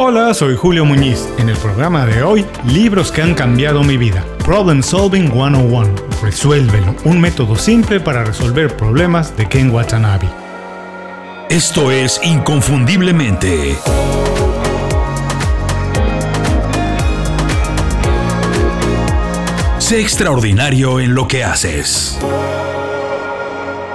Hola, soy Julio Muñiz. En el programa de hoy, libros que han cambiado mi vida. Problem Solving 101. Resuélvelo. Un método simple para resolver problemas de Ken Watanabe. Esto es Inconfundiblemente. Sé extraordinario en lo que haces.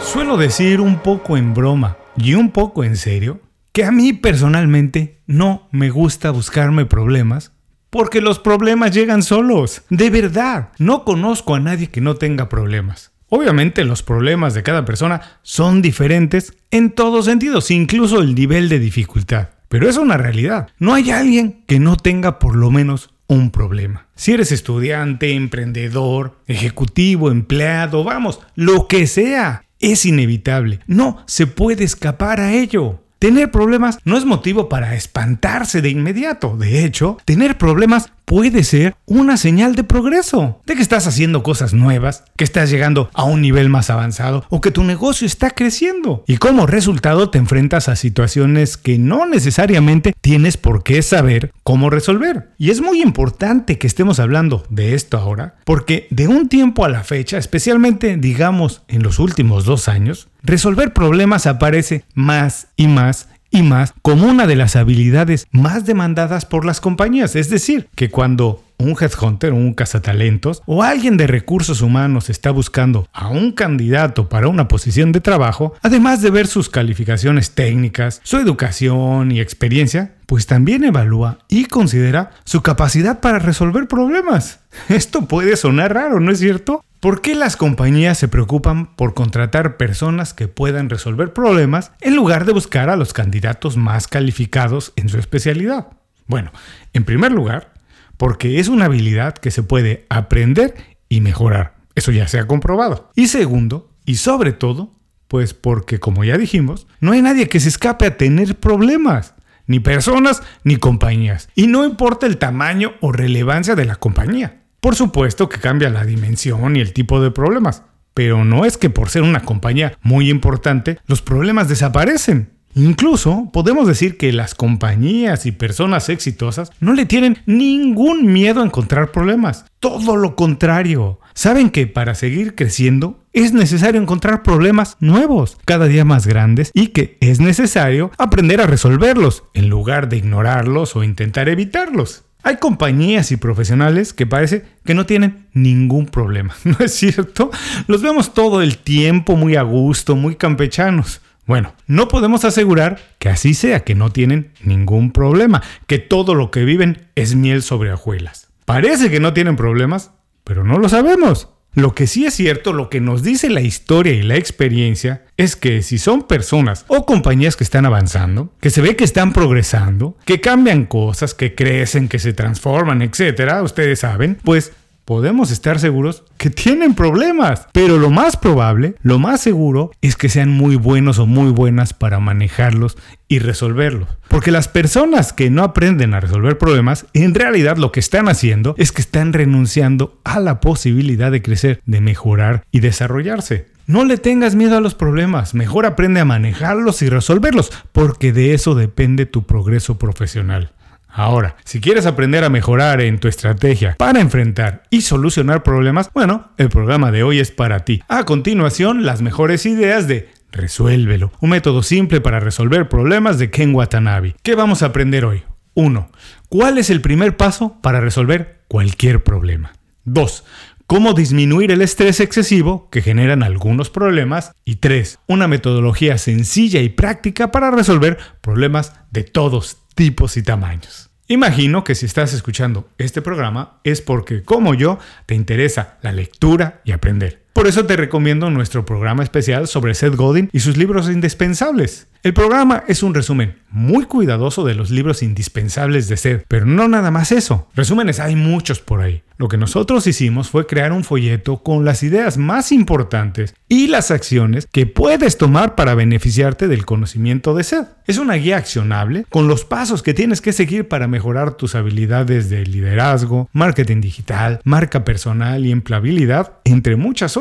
Suelo decir un poco en broma y un poco en serio que a mí personalmente no me gusta buscarme problemas porque los problemas llegan solos. De verdad, no conozco a nadie que no tenga problemas. Obviamente los problemas de cada persona son diferentes en todos sentidos, incluso el nivel de dificultad. Pero es una realidad. No hay alguien que no tenga por lo menos un problema. Si eres estudiante, emprendedor, ejecutivo, empleado, vamos, lo que sea, es inevitable. No se puede escapar a ello. Tener problemas no es motivo para espantarse de inmediato. De hecho, tener problemas puede ser una señal de progreso, de que estás haciendo cosas nuevas, que estás llegando a un nivel más avanzado o que tu negocio está creciendo. Y como resultado te enfrentas a situaciones que no necesariamente tienes por qué saber cómo resolver. Y es muy importante que estemos hablando de esto ahora, porque de un tiempo a la fecha, especialmente digamos en los últimos dos años, Resolver problemas aparece más y más y más como una de las habilidades más demandadas por las compañías. Es decir, que cuando un headhunter, un cazatalentos o alguien de recursos humanos está buscando a un candidato para una posición de trabajo, además de ver sus calificaciones técnicas, su educación y experiencia, pues también evalúa y considera su capacidad para resolver problemas. Esto puede sonar raro, ¿no es cierto? ¿Por qué las compañías se preocupan por contratar personas que puedan resolver problemas en lugar de buscar a los candidatos más calificados en su especialidad? Bueno, en primer lugar, porque es una habilidad que se puede aprender y mejorar. Eso ya se ha comprobado. Y segundo, y sobre todo, pues porque como ya dijimos, no hay nadie que se escape a tener problemas. Ni personas ni compañías. Y no importa el tamaño o relevancia de la compañía. Por supuesto que cambia la dimensión y el tipo de problemas, pero no es que por ser una compañía muy importante los problemas desaparecen. Incluso podemos decir que las compañías y personas exitosas no le tienen ningún miedo a encontrar problemas. Todo lo contrario. Saben que para seguir creciendo es necesario encontrar problemas nuevos, cada día más grandes, y que es necesario aprender a resolverlos en lugar de ignorarlos o intentar evitarlos. Hay compañías y profesionales que parece que no tienen ningún problema, ¿no es cierto? Los vemos todo el tiempo muy a gusto, muy campechanos. Bueno, no podemos asegurar que así sea, que no tienen ningún problema, que todo lo que viven es miel sobre hojuelas. Parece que no tienen problemas, pero no lo sabemos. Lo que sí es cierto, lo que nos dice la historia y la experiencia, es que si son personas o compañías que están avanzando, que se ve que están progresando, que cambian cosas, que crecen, que se transforman, etcétera, ustedes saben, pues podemos estar seguros que tienen problemas. Pero lo más probable, lo más seguro, es que sean muy buenos o muy buenas para manejarlos y resolverlos. Porque las personas que no aprenden a resolver problemas, en realidad lo que están haciendo es que están renunciando a la posibilidad de crecer, de mejorar y desarrollarse. No le tengas miedo a los problemas, mejor aprende a manejarlos y resolverlos, porque de eso depende tu progreso profesional. Ahora, si quieres aprender a mejorar en tu estrategia para enfrentar y solucionar problemas, bueno, el programa de hoy es para ti. A continuación, las mejores ideas de Resuélvelo, un método simple para resolver problemas de Ken Watanabe. ¿Qué vamos a aprender hoy? 1. ¿Cuál es el primer paso para resolver cualquier problema? 2 cómo disminuir el estrés excesivo que generan algunos problemas. Y 3. Una metodología sencilla y práctica para resolver problemas de todos tipos y tamaños. Imagino que si estás escuchando este programa es porque, como yo, te interesa la lectura y aprender. Por eso te recomiendo nuestro programa especial sobre Seth Godin y sus libros indispensables. El programa es un resumen muy cuidadoso de los libros indispensables de Seth, pero no nada más eso. Resúmenes hay muchos por ahí. Lo que nosotros hicimos fue crear un folleto con las ideas más importantes y las acciones que puedes tomar para beneficiarte del conocimiento de Seth. Es una guía accionable con los pasos que tienes que seguir para mejorar tus habilidades de liderazgo, marketing digital, marca personal y empleabilidad, entre muchas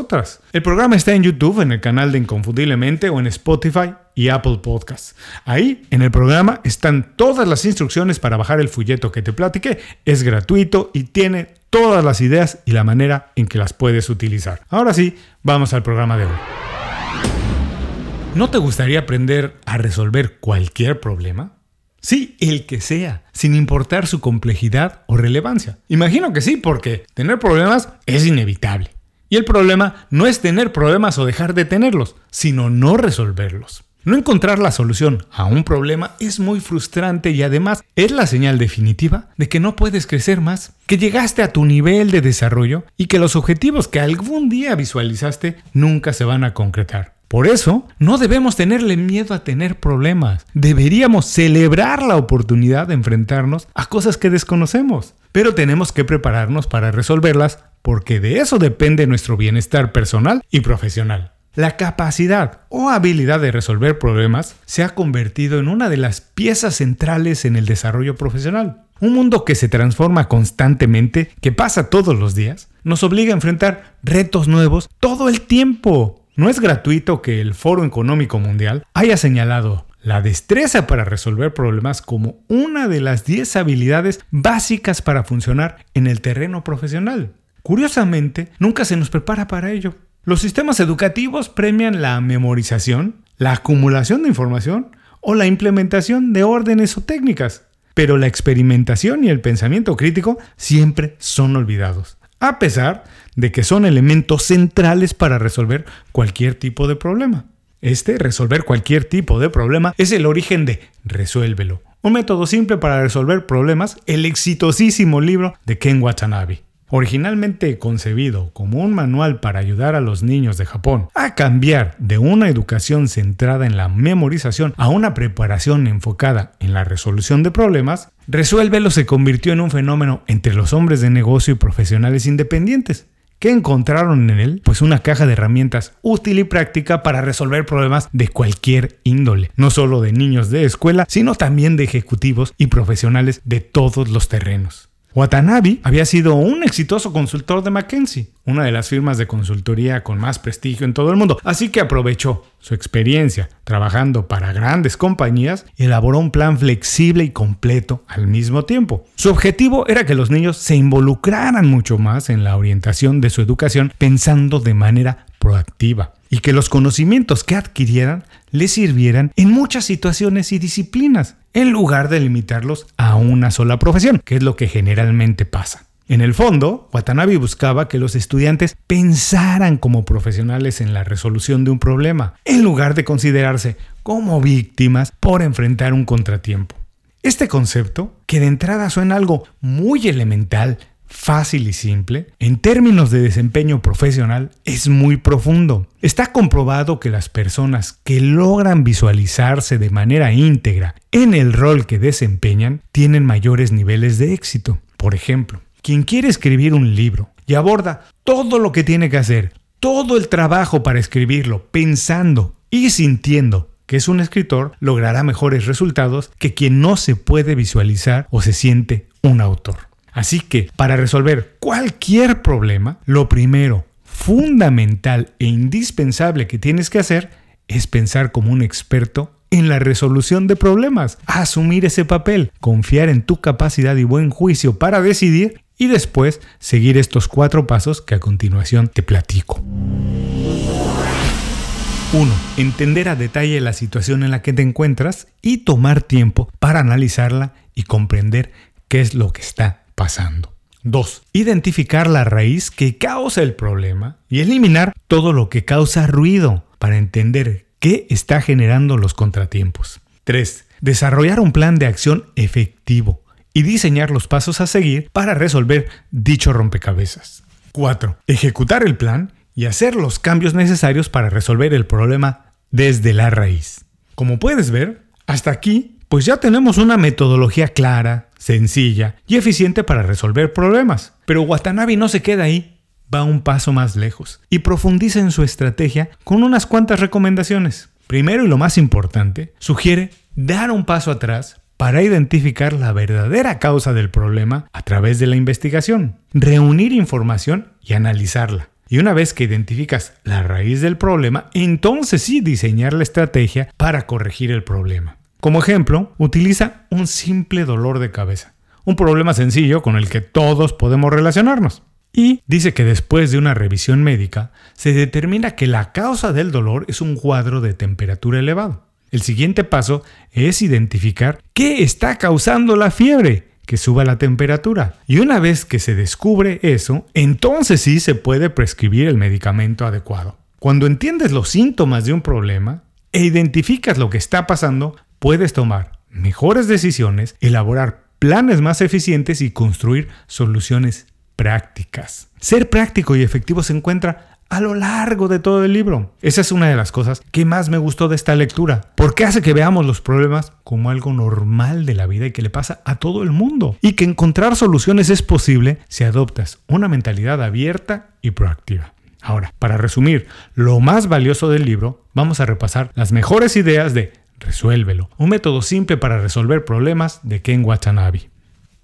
El programa está en YouTube, en el canal de Inconfundiblemente o en Spotify y Apple Podcasts. Ahí, en el programa, están todas las instrucciones para bajar el folleto que te platiqué. Es gratuito y tiene todas las ideas y la manera en que las puedes utilizar. Ahora sí, vamos al programa de hoy. ¿No te gustaría aprender a resolver cualquier problema? Sí, el que sea, sin importar su complejidad o relevancia. Imagino que sí, porque tener problemas es inevitable. Y el problema no es tener problemas o dejar de tenerlos, sino no resolverlos. No encontrar la solución a un problema es muy frustrante y además es la señal definitiva de que no puedes crecer más, que llegaste a tu nivel de desarrollo y que los objetivos que algún día visualizaste nunca se van a concretar. Por eso, no debemos tenerle miedo a tener problemas. Deberíamos celebrar la oportunidad de enfrentarnos a cosas que desconocemos. Pero tenemos que prepararnos para resolverlas porque de eso depende nuestro bienestar personal y profesional. La capacidad o habilidad de resolver problemas se ha convertido en una de las piezas centrales en el desarrollo profesional. Un mundo que se transforma constantemente, que pasa todos los días, nos obliga a enfrentar retos nuevos todo el tiempo. No es gratuito que el Foro Económico Mundial haya señalado la destreza para resolver problemas como una de las 10 habilidades básicas para funcionar en el terreno profesional. Curiosamente, nunca se nos prepara para ello. Los sistemas educativos premian la memorización, la acumulación de información o la implementación de órdenes o técnicas, pero la experimentación y el pensamiento crítico siempre son olvidados a pesar de que son elementos centrales para resolver cualquier tipo de problema. Este, resolver cualquier tipo de problema, es el origen de Resuélvelo, un método simple para resolver problemas, el exitosísimo libro de Ken Watanabe. Originalmente concebido como un manual para ayudar a los niños de Japón a cambiar de una educación centrada en la memorización a una preparación enfocada en la resolución de problemas, Resuélvelo se convirtió en un fenómeno entre los hombres de negocio y profesionales independientes, que encontraron en él pues una caja de herramientas útil y práctica para resolver problemas de cualquier índole, no solo de niños de escuela, sino también de ejecutivos y profesionales de todos los terrenos. Watanabe había sido un exitoso consultor de McKinsey, una de las firmas de consultoría con más prestigio en todo el mundo, así que aprovechó su experiencia trabajando para grandes compañías y elaboró un plan flexible y completo al mismo tiempo. Su objetivo era que los niños se involucraran mucho más en la orientación de su educación pensando de manera proactiva y que los conocimientos que adquirieran les sirvieran en muchas situaciones y disciplinas, en lugar de limitarlos a una sola profesión, que es lo que generalmente pasa. En el fondo, Watanabe buscaba que los estudiantes pensaran como profesionales en la resolución de un problema, en lugar de considerarse como víctimas por enfrentar un contratiempo. Este concepto, que de entrada suena algo muy elemental, fácil y simple, en términos de desempeño profesional, es muy profundo. Está comprobado que las personas que logran visualizarse de manera íntegra en el rol que desempeñan tienen mayores niveles de éxito. Por ejemplo, quien quiere escribir un libro y aborda todo lo que tiene que hacer, todo el trabajo para escribirlo, pensando y sintiendo que es un escritor, logrará mejores resultados que quien no se puede visualizar o se siente un autor. Así que para resolver cualquier problema, lo primero, fundamental e indispensable que tienes que hacer es pensar como un experto en la resolución de problemas, asumir ese papel, confiar en tu capacidad y buen juicio para decidir y después seguir estos cuatro pasos que a continuación te platico. 1. Entender a detalle la situación en la que te encuentras y tomar tiempo para analizarla y comprender qué es lo que está pasando. 2. Identificar la raíz que causa el problema y eliminar todo lo que causa ruido para entender qué está generando los contratiempos. 3. Desarrollar un plan de acción efectivo y diseñar los pasos a seguir para resolver dicho rompecabezas. 4. Ejecutar el plan y hacer los cambios necesarios para resolver el problema desde la raíz. Como puedes ver, hasta aquí, pues ya tenemos una metodología clara, sencilla y eficiente para resolver problemas. Pero Watanabe no se queda ahí, va un paso más lejos y profundiza en su estrategia con unas cuantas recomendaciones. Primero y lo más importante, sugiere dar un paso atrás para identificar la verdadera causa del problema a través de la investigación, reunir información y analizarla, Y una vez que identificas la raíz del problema, entonces sí diseñar la estrategia para corregir el problema. Como ejemplo, utiliza un simple dolor de cabeza, un problema sencillo con el que todos podemos relacionarnos. Y dice que después de una revisión médica se determina que la causa del dolor es un cuadro de temperatura elevado. El siguiente paso es identificar qué está causando la fiebre, que suba la temperatura. Y una vez que se descubre eso, entonces sí se puede prescribir el medicamento adecuado. Cuando entiendes los síntomas de un problema e identificas lo que está pasando, puedes tomar mejores decisiones, elaborar planes más eficientes y construir soluciones prácticas. Ser práctico y efectivo se encuentra a lo largo de todo el libro. Esa es una de las cosas que más me gustó de esta lectura, porque hace que veamos los problemas como algo normal de la vida y que le pasa a todo el mundo, y que encontrar soluciones es posible si adoptas una mentalidad abierta y proactiva. Ahora, para resumir lo más valioso del libro, vamos a repasar las mejores ideas de Resuélvelo, un método simple para resolver problemas de Ken Watanabe.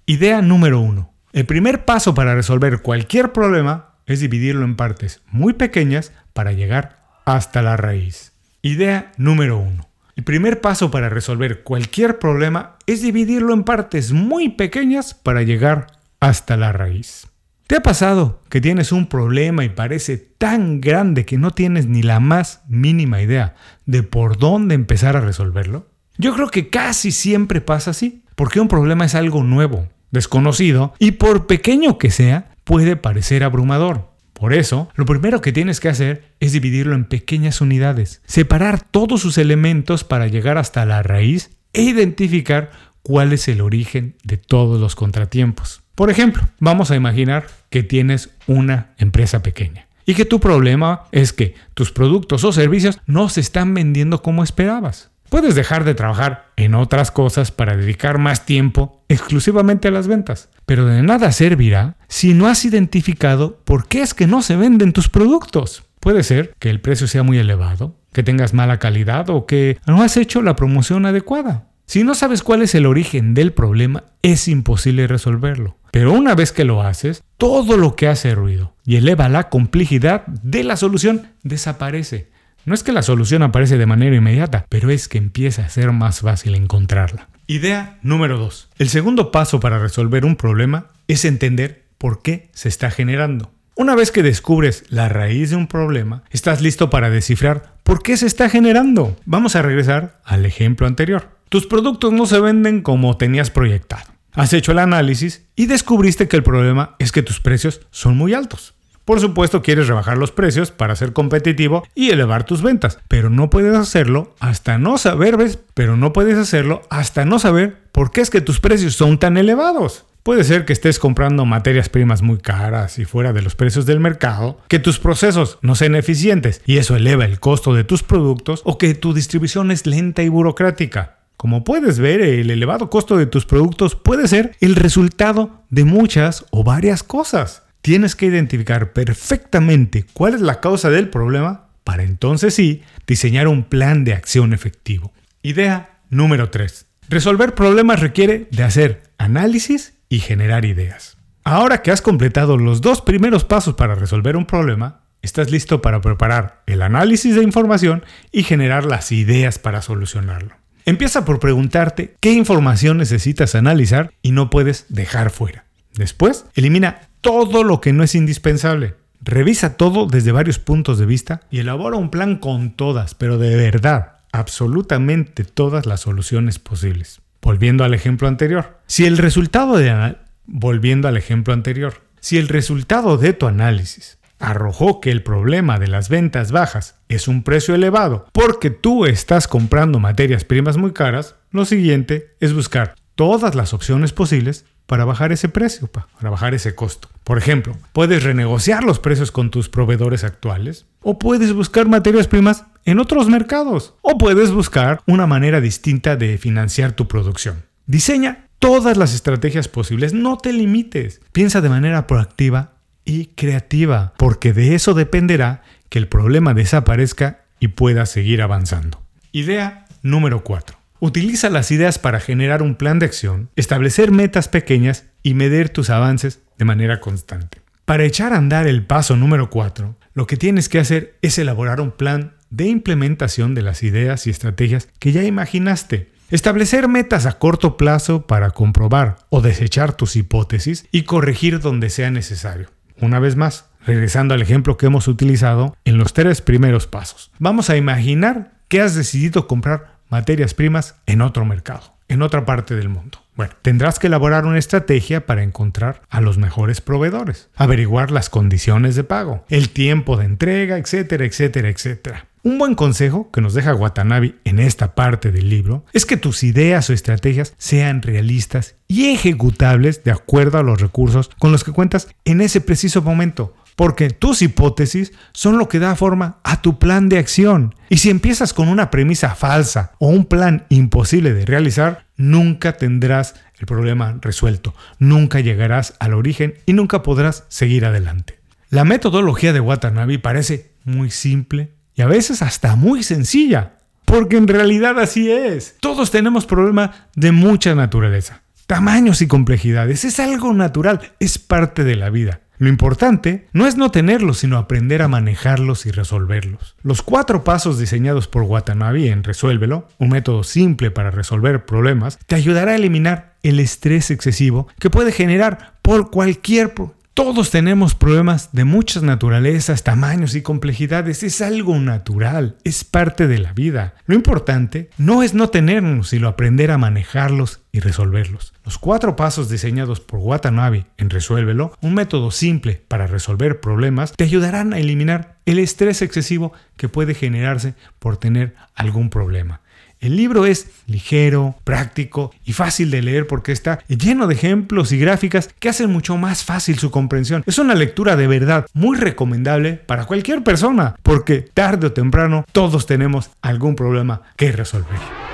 Idea número 1. El primer paso para resolver cualquier problema es dividirlo en partes muy pequeñas para llegar hasta la raíz. Idea número 1. El primer paso para resolver cualquier problema es dividirlo en partes muy pequeñas para llegar hasta la raíz. ¿Te ha pasado que tienes un problema y parece tan grande que no tienes ni la más mínima idea de por dónde empezar a resolverlo? Yo creo que casi siempre pasa así, porque un problema es algo nuevo, desconocido, y por pequeño que sea, puede parecer abrumador. Por eso, lo primero que tienes que hacer es dividirlo en pequeñas unidades, separar todos sus elementos para llegar hasta la raíz e identificar cuál es el origen de todos los contratiempos. Por ejemplo, vamos a imaginar que tienes una empresa pequeña y que tu problema es que tus productos o servicios no se están vendiendo como esperabas. Puedes dejar de trabajar en otras cosas para dedicar más tiempo exclusivamente a las ventas, pero de nada servirá si no has identificado por qué es que no se venden tus productos. Puede ser que el precio sea muy elevado, que tengas mala calidad o que no has hecho la promoción adecuada. Si no sabes cuál es el origen del problema, es imposible resolverlo. Pero una vez que lo haces, todo lo que hace ruido y eleva la complejidad de la solución desaparece. No es que la solución aparece de manera inmediata, pero es que empieza a ser más fácil encontrarla. Idea número 2. El segundo paso para resolver un problema es entender por qué se está generando. Una vez que descubres la raíz de un problema, estás listo para descifrar por qué se está generando. Vamos a regresar al ejemplo anterior. Tus productos no se venden como tenías proyectado. Has hecho el análisis y descubriste que el problema es que tus precios son muy altos. Por supuesto quieres rebajar los precios para ser competitivo y elevar tus ventas, pero no puedes hacerlo hasta no saber, ¿ves? Pero no puedes hacerlo hasta no saber por qué es que tus precios son tan elevados. Puede ser que estés comprando materias primas muy caras y fuera de los precios del mercado, que tus procesos no sean eficientes y eso eleva el costo de tus productos o que tu distribución es lenta y burocrática. Como puedes ver, el elevado costo de tus productos puede ser el resultado de muchas o varias cosas tienes que identificar perfectamente cuál es la causa del problema para entonces sí diseñar un plan de acción efectivo. Idea número 3. Resolver problemas requiere de hacer análisis y generar ideas. Ahora que has completado los dos primeros pasos para resolver un problema, estás listo para preparar el análisis de información y generar las ideas para solucionarlo. Empieza por preguntarte qué información necesitas analizar y no puedes dejar fuera. Después, elimina todo lo que no es indispensable. Revisa todo desde varios puntos de vista y elabora un plan con todas, pero de verdad, absolutamente todas las soluciones posibles. Volviendo al ejemplo anterior. Si el resultado de volviendo al ejemplo anterior. Si el resultado de tu análisis arrojó que el problema de las ventas bajas es un precio elevado porque tú estás comprando materias primas muy caras, lo siguiente es buscar todas las opciones posibles para bajar ese precio, para bajar ese costo. Por ejemplo, puedes renegociar los precios con tus proveedores actuales o puedes buscar materias primas en otros mercados o puedes buscar una manera distinta de financiar tu producción. Diseña todas las estrategias posibles, no te limites. Piensa de manera proactiva y creativa, porque de eso dependerá que el problema desaparezca y puedas seguir avanzando. Idea número 4. Utiliza las ideas para generar un plan de acción, establecer metas pequeñas y medir tus avances de manera constante. Para echar a andar el paso número 4, lo que tienes que hacer es elaborar un plan de implementación de las ideas y estrategias que ya imaginaste. Establecer metas a corto plazo para comprobar o desechar tus hipótesis y corregir donde sea necesario. Una vez más, regresando al ejemplo que hemos utilizado en los tres primeros pasos. Vamos a imaginar que has decidido comprar materias primas en otro mercado, en otra parte del mundo. Bueno, tendrás que elaborar una estrategia para encontrar a los mejores proveedores, averiguar las condiciones de pago, el tiempo de entrega, etcétera, etcétera, etcétera. Un buen consejo que nos deja Watanabe en esta parte del libro es que tus ideas o estrategias sean realistas y ejecutables de acuerdo a los recursos con los que cuentas en ese preciso momento porque tus hipótesis son lo que da forma a tu plan de acción. Y si empiezas con una premisa falsa o un plan imposible de realizar, nunca tendrás el problema resuelto, nunca llegarás al origen y nunca podrás seguir adelante. La metodología de Watanabe parece muy simple y a veces hasta muy sencilla, porque en realidad así es. Todos tenemos problemas de mucha naturaleza, tamaños y complejidades, es algo natural, es parte de la vida. Lo importante no es no tenerlos, sino aprender a manejarlos y resolverlos. Los cuatro pasos diseñados por Watanabe en Resuélvelo, un método simple para resolver problemas, te ayudará a eliminar el estrés excesivo que puede generar por cualquier todos tenemos problemas de muchas naturalezas, tamaños y complejidades. Es algo natural, es parte de la vida. Lo importante no es no tenernos, sino aprender a manejarlos y resolverlos. Los cuatro pasos diseñados por Watanabe en Resuélvelo, un método simple para resolver problemas, te ayudarán a eliminar el estrés excesivo que puede generarse por tener algún problema. El libro es ligero, práctico y fácil de leer porque está lleno de ejemplos y gráficas que hacen mucho más fácil su comprensión. Es una lectura de verdad muy recomendable para cualquier persona porque tarde o temprano todos tenemos algún problema que resolver.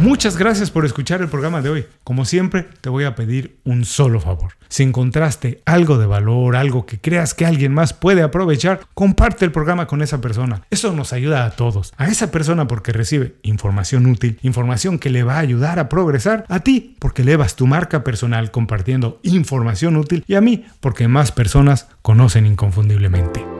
Muchas gracias por escuchar el programa de hoy. Como siempre, te voy a pedir un solo favor. Si encontraste algo de valor, algo que creas que alguien más puede aprovechar, comparte el programa con esa persona. Eso nos ayuda a todos. A esa persona porque recibe información útil, información que le va a ayudar a progresar, a ti porque elevas tu marca personal compartiendo información útil y a mí porque más personas conocen inconfundiblemente.